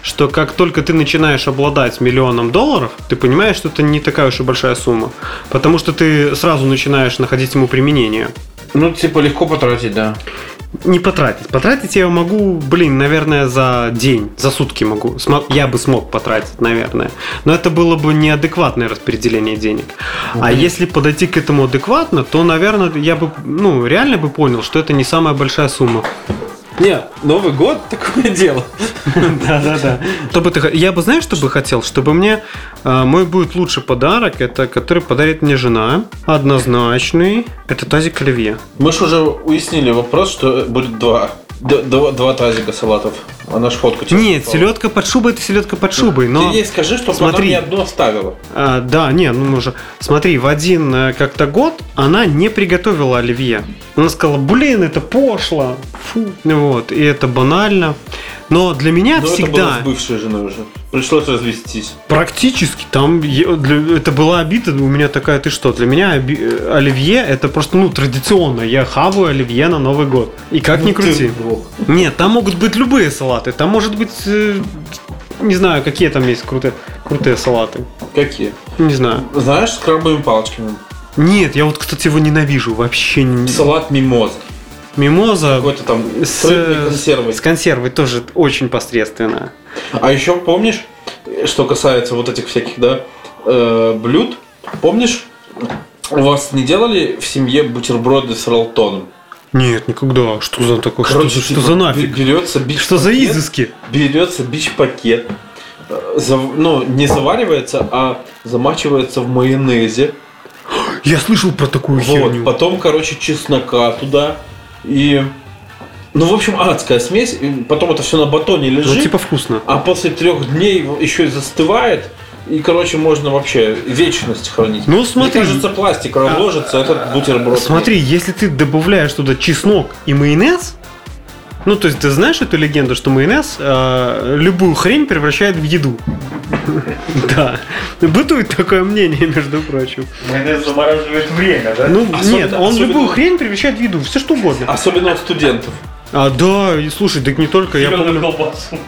что как только ты начинаешь обладать миллионом долларов, ты понимаешь, что это не такая уж и большая сумма. Потому что ты сразу начинаешь находить ему применение. Ну, типа, легко потратить, да. Не потратить. Потратить я могу, блин, наверное, за день, за сутки могу. Смо- Я бы смог потратить, наверное. Но это было бы неадекватное распределение денег. А если подойти к этому адекватно, то, наверное, я бы, ну, реально бы понял, что это не самая большая сумма. Нет, Новый год такое дело. Да, да, да. Что бы ты, я бы, знаешь, что бы хотел? Чтобы мне э, мой будет лучший подарок, это который подарит мне жена, однозначный, это тазик оливье. Мы же уже уяснили вопрос, что будет два. Д- Два, два тазика салатов. Она ж фотку тебе Нет, прислала. селедка под шубой это селедка под шубой, но... Ты ей скажи, чтобы Смотри. она мне одну оставила. А, да, не, ну мы же... Смотри, в один э, как-то год она не приготовила оливье. Она сказала, блин, это пошло. Фу. Вот, и это банально. Но для меня Но это было всегда... с бывшей женой уже. Пришлось развестись. Практически. Там для- это была обида у меня такая, ты что? Для меня оби- э, оливье это просто, ну, традиционно. Я хаваю оливье на Новый год. И как ни Ну ты крути. бог. Нет, там могут быть любые салаты. Там может быть, э, не знаю, какие там есть крутые, крутые салаты. Какие? Не знаю. Знаешь, с крабовыми палочками. Нет, я вот, кстати, его ненавижу. Вообще. Салат мимоза. Мимоза Какой-то там с, консервой. с консервой тоже очень посредственно. А еще помнишь, что касается вот этих всяких, да, э, блюд, помнишь, у вас не делали в семье бутерброды с ролтоном? Нет, никогда. Что за такое? Что, за- что типа, за нафиг? бе- Берется бич Что за изыски? Берется бич-пакет, э, зав- ну, не заваривается, а замачивается в майонезе. Я слышал про такую Вот, херню. потом, короче, чеснока туда. И. Ну, в общем, адская смесь. Потом это все на батоне Ну, лежит. типа вкусно. А после трех дней еще и застывает. И, короче, можно вообще вечность хранить. Ну, смотри. Мне кажется, пластик разложится, этот бутерброд. Смотри, если ты добавляешь туда чеснок и майонез, ну, то есть ты знаешь эту легенду, что майонез э, любую хрень превращает в еду. Да. Бытует такое мнение, между прочим. Майонез замораживает время, да? Ну, нет, он любую хрень превращает в еду, все что угодно. Особенно от студентов. А, да, и слушай, так не только, я Зелёную помню, колбасу.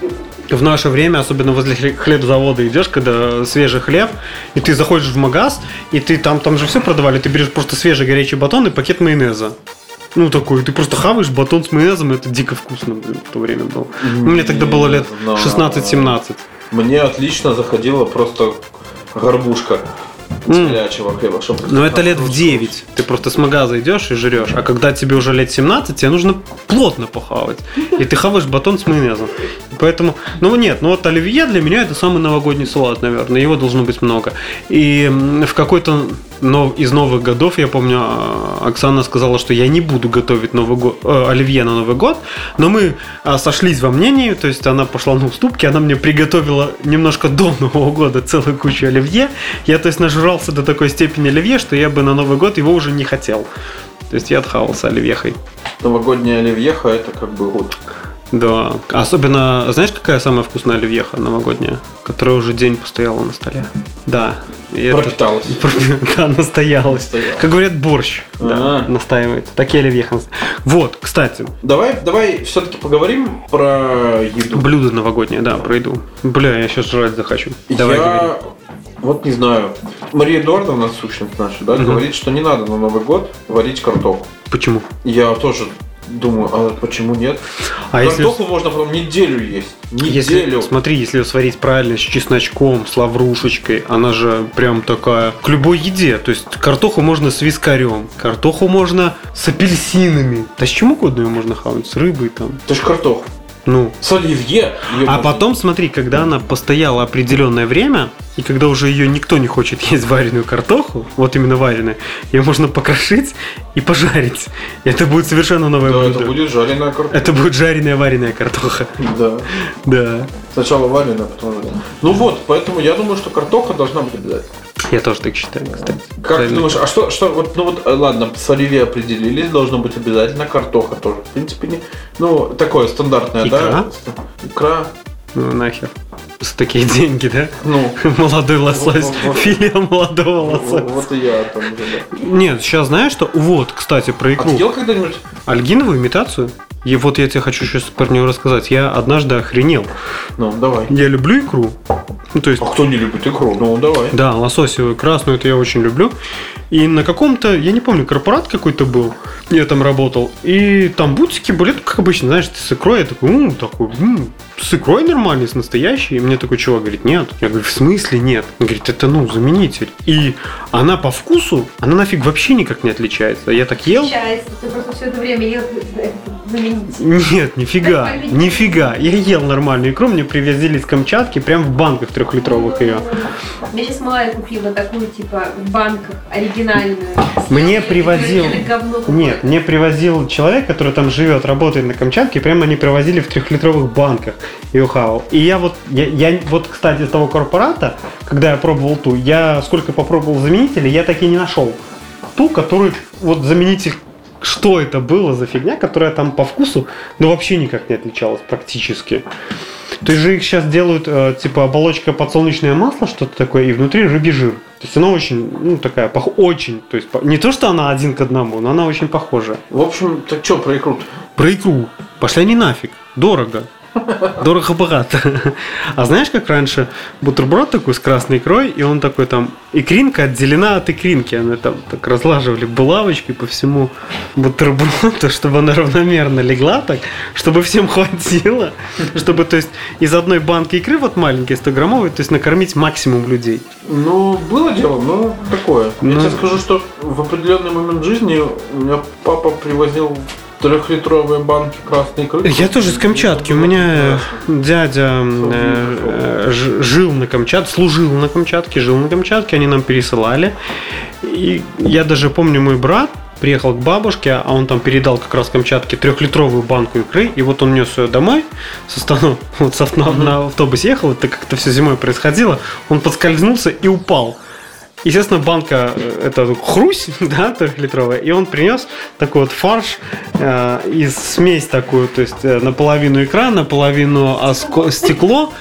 в наше время, особенно возле хле- хлебзавода идешь, когда свежий хлеб, и ты заходишь в магаз, и ты там, там же все продавали, ты берешь просто свежий горячий батон и пакет майонеза. Ну, такой, ты просто хаваешь батон с майонезом, это дико вкусно, блин, в то время было. Ну, Мне тогда было лет Не знаю. 16-17. Мне отлично заходила просто горбушка М. горячего хлеба. Но это лет в 9. Ты просто с магаза идешь и жрешь. А когда тебе уже лет 17, тебе нужно плотно похавать. И ты хаваешь батон с майонезом. Поэтому, ну нет, ну вот оливье для меня это самый новогодний салат, наверное. Его должно быть много. И в какой-то нов- из новых годов, я помню, а, Оксана сказала, что я не буду готовить Новый год, э, оливье на Новый год, но мы а, сошлись во мнении, то есть она пошла на уступки, она мне приготовила немножко до Нового года целую кучу оливье. Я, то есть, нажрался до такой степени оливье, что я бы на Новый год его уже не хотел. То есть я отхавался оливьехой. Новогодняя оливьеха это как бы вот. Да. Особенно, знаешь, какая самая вкусная оливьеха новогодняя? Которая уже день постояла на столе. Да. И это- Пропиталась. Да, настоялась. Настоялась. Как говорят, борщ. Да, А. настаивается. Такие оливьеха. Вот, кстати, Давай, давай все-таки поговорим про еду. блюдо новогоднее, да, пройду. Бля, я сейчас жрать захочу. Давай я говори. вот не знаю. Мария Эдуардовна, сущность наша, да, Мгм. говорит, что не надо на Новый год варить картоху. Почему? Я тоже думаю, а почему нет? А если, Картоху можно потом неделю есть. если, Неделю. смотри, если ее сварить правильно, с чесночком, с лаврушечкой, она же прям такая к любой еде. То есть картоху можно с вискарем, картоху можно с апельсинами. Да с чем угодно ее можно хавать, с рыбой там. Это ж картоху. Ну, С оливье. А потом, смотри, когда она постояла определенное время, и когда уже ее никто не хочет есть вареную картоху, вот именно вареную, ее можно покрошить и пожарить. И это будет совершенно новое Да, блюдо. это будет жареная картоха. Это будет жареная вареная картоха. Да. Да. Сначала вареная, потом жареная. Ну вот, поэтому я думаю, что картоха должна быть обязательно. Я тоже так считаю, кстати. Как ты Правильно. думаешь, а что, что, вот, ну вот, э, ладно, с оливье определились, должно быть обязательно картоха тоже. В принципе, не, ну, такое стандартное, Икра? да? Икра. Ну нахер. За такие деньги, да? Ну, Молодой лосось. Вот, вот. Филе молодого лосося. вот и я там. Нет, сейчас знаешь что? Вот, кстати, про А икру. ты ел когда-нибудь? Альгиновую имитацию? И вот я тебе хочу сейчас про нее рассказать. Я однажды охренел. Ну, давай. Я люблю икру. Ну, то есть, А кто не любит икру? Ну, давай. да, лососевую, красную, это я очень люблю. И на каком-то, я не помню, корпорат какой-то был, я там работал. И там бутики были, ну, как обычно, знаешь, с икрой. Я такой, ну, такой, «М, с икрой нормальный, с настоящей. И мне такой чувак говорит, нет. Я говорю, в смысле нет? Он говорит, это, ну, заменитель. И она по вкусу, она нафиг вообще никак не отличается. Я так ел, Получается, ты просто все это время ел заменитель. Нет, нифига, нифига. Я ел нормальную икру, мне привезли из Камчатки, прям в банках трехлитровых ее. Я сейчас Майя купила такую, типа, в банках оригинальную. Мне привозил-. Нет, мне привозил человек, который там живет, работает на Камчатке, прямо они привозили в трехлитровых банках ее хавал. И я вот, я, я вот, кстати, из того корпората, когда я пробовал ту, я сколько попробовал заменителей, я так и не нашел. Ту, которую, вот заменитель, что это было за фигня, которая там по вкусу, ну вообще никак не отличалась практически. То есть же их сейчас делают, э, типа, оболочка подсолнечное масло, что-то такое, и внутри рыбий жир. То есть она очень, ну, такая, пох- очень, то есть, не то, что она один к одному, но она очень похожа. В общем, так что про икру Про икру. Пошли они нафиг. Дорого. Дорого-богато. А знаешь, как раньше бутерброд такой с красной икрой, и он такой там, икринка отделена от икринки. Они там так разлаживали булавочкой по всему бутерброду, чтобы она равномерно легла так, чтобы всем хватило. Чтобы, то есть, из одной банки икры, вот маленькой, 100-граммовой, то есть, накормить максимум людей. Ну, было дело, ну, такое. Ну. Я тебе скажу, что в определенный момент жизни у меня папа привозил трехлитровые банки красной икры. Я тоже с Камчатки. У меня дядя э, э, жил на Камчатке, служил на Камчатке, жил на Камчатке, они нам пересылали. И я даже помню, мой брат приехал к бабушке, а он там передал как раз Камчатке трехлитровую банку икры, и вот он нес ее домой со стану, вот со- на, на автобусе ехал, это как-то все зимой происходило, он подскользнулся и упал. Естественно, банка э, это хрусь, да, трехлитровая, и он принес такой вот фарш э, и смесь такую, то есть э, наполовину икра, наполовину оско- стекло.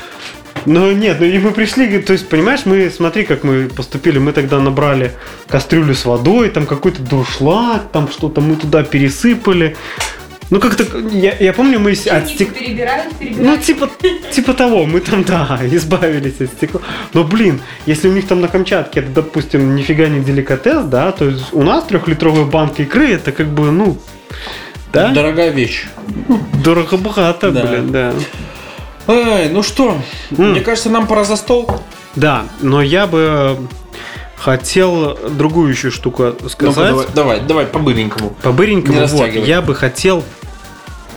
Но нет, ну и мы пришли, то есть, понимаешь, мы, смотри, как мы поступили, мы тогда набрали кастрюлю с водой, там какой-то дуршлаг, там что-то мы туда пересыпали. Ну, как-то, я, я помню, мы от Чиники стек- перебирают, ну, перебирают. типа, типа того, мы там, да, избавились от стекла. Но, блин, если у них там на Камчатке это, допустим, нифига не деликатес, да, то есть у нас трехлитровая банка икры, это как бы, ну, да, Дорогая вещь. дорого-богато, Да. блин, да. Эй, ну что, М. мне кажется, нам пора за стол. Да, но я бы хотел другую еще штуку сказать. давай, давай, давай, по-быренькому. По-быренькому, вот, я бы хотел,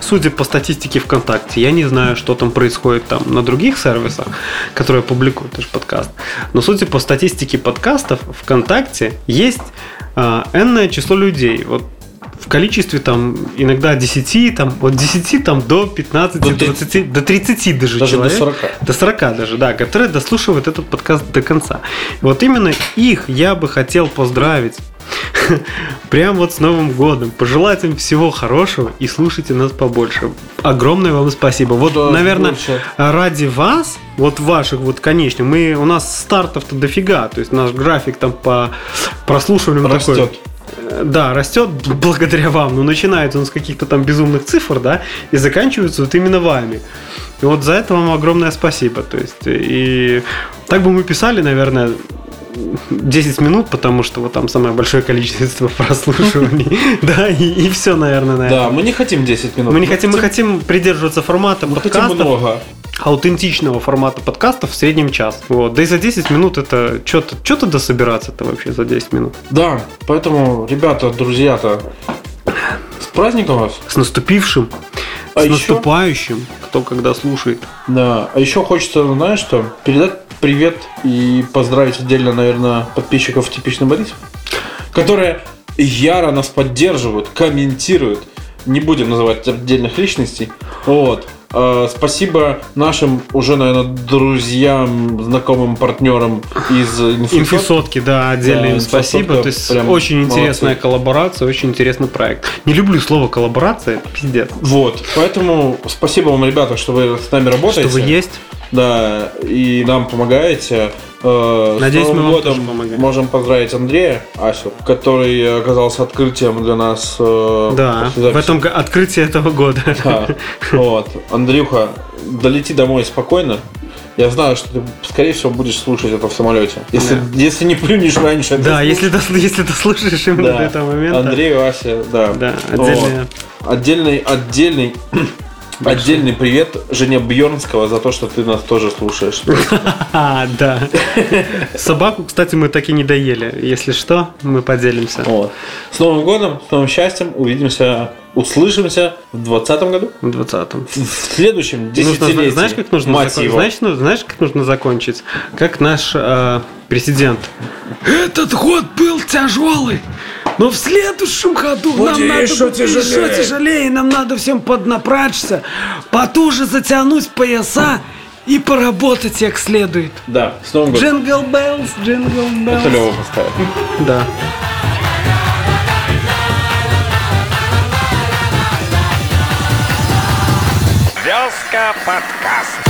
судя по статистике ВКонтакте, я не знаю, что там происходит там на других сервисах, которые публикуют наш подкаст, но судя по статистике подкастов ВКонтакте есть э, энное число людей. Вот количестве там иногда 10, там, от 10 там, до 15, До 20, до 30 даже, Даже до человек. 40. До 40 даже, да, которые дослушивают этот подкаст до конца. Вот именно их я бы хотел поздравить. Прям вот с Новым годом. Пожелать им всего хорошего и слушайте нас побольше. Огромное вам спасибо. Вот, Да, наверное, больше. ради вас, вот ваших вот, конечно, мы, у нас стартов-то дофига. То есть наш график там по прослушиванию такой. Растет. Да, растет благодаря вам. Но начинается он с каких-то там безумных цифр, да, и заканчивается вот именно вами. И вот за это вам огромное спасибо. То есть, и так бы мы писали, наверное, 10 минут, потому что вот там самое большое количество прослушиваний. Да, и, все, наверное, на Да, мы не хотим 10 минут. Мы не хотим, мы хотим придерживаться формата подкастов, много. аутентичного формата подкастов в среднем час. Вот. Да и за 10 минут это что-то, что-то дособираться-то вообще за 10 минут. Да, поэтому, ребята, друзья-то, с праздником вас. С наступившим, А с еще- наступающим, кто когда слушает. Да, а еще хочется, знаешь что, передать привет и поздравить отдельно, наверное, подписчиков «Типичный Борис», которые яро нас поддерживают, комментируют. Не будем называть отдельных личностей. Вот. Э, спасибо нашим уже, наверное, друзьям, знакомым, партнерам из инфосотки. Инфисотки, да, отдельно Да, спасибо. То есть очень молодцы. интересная коллаборация, очень интересный проект. Не люблю слово коллаборация, пиздец. Вот, поэтому спасибо вам, ребята, что вы с нами работаете. Что вы есть. Да, и нам помогаете. Э, с Надеюсь, Новым мы годом можем поздравить Андрея Асю, который оказался открытием для нас. э, Да, в этом открытии этого года. Да, вот. Андрюха, долети домой спокойно. Я знаю, что ты, скорее всего, будешь слушать это в самолете. Если, Да. если не плюнешь раньше. Да, если, дос- если дослушаешь именно Да. до этого момента. Андрей, Вася, да. Да, Вот. отдельно. Отдельный, отдельный, отдельный привет жене Бьернского за то, что ты нас тоже слушаешь. А, да. Собаку, кстати, мы так и не доели. Если что, мы поделимся. С Новым годом, с новым счастьем. Увидимся, услышимся в 2020 году. В 20-м. В следующем Нужно, десятилетии. знаешь, как нужно Мать закон- его. знаешь, ну, знаешь, как нужно закончить? Как наш э, президент. Этот год был тяжелый, но в следующем году нам надо будет еще тяжелее, нам надо всем поднапрячься, потуже затянуть пояса и поработать как следует. Да, с Новым годом. Jingle Bells, Jingle Это Bells. Лева поставит. Да. Вязка подкаст.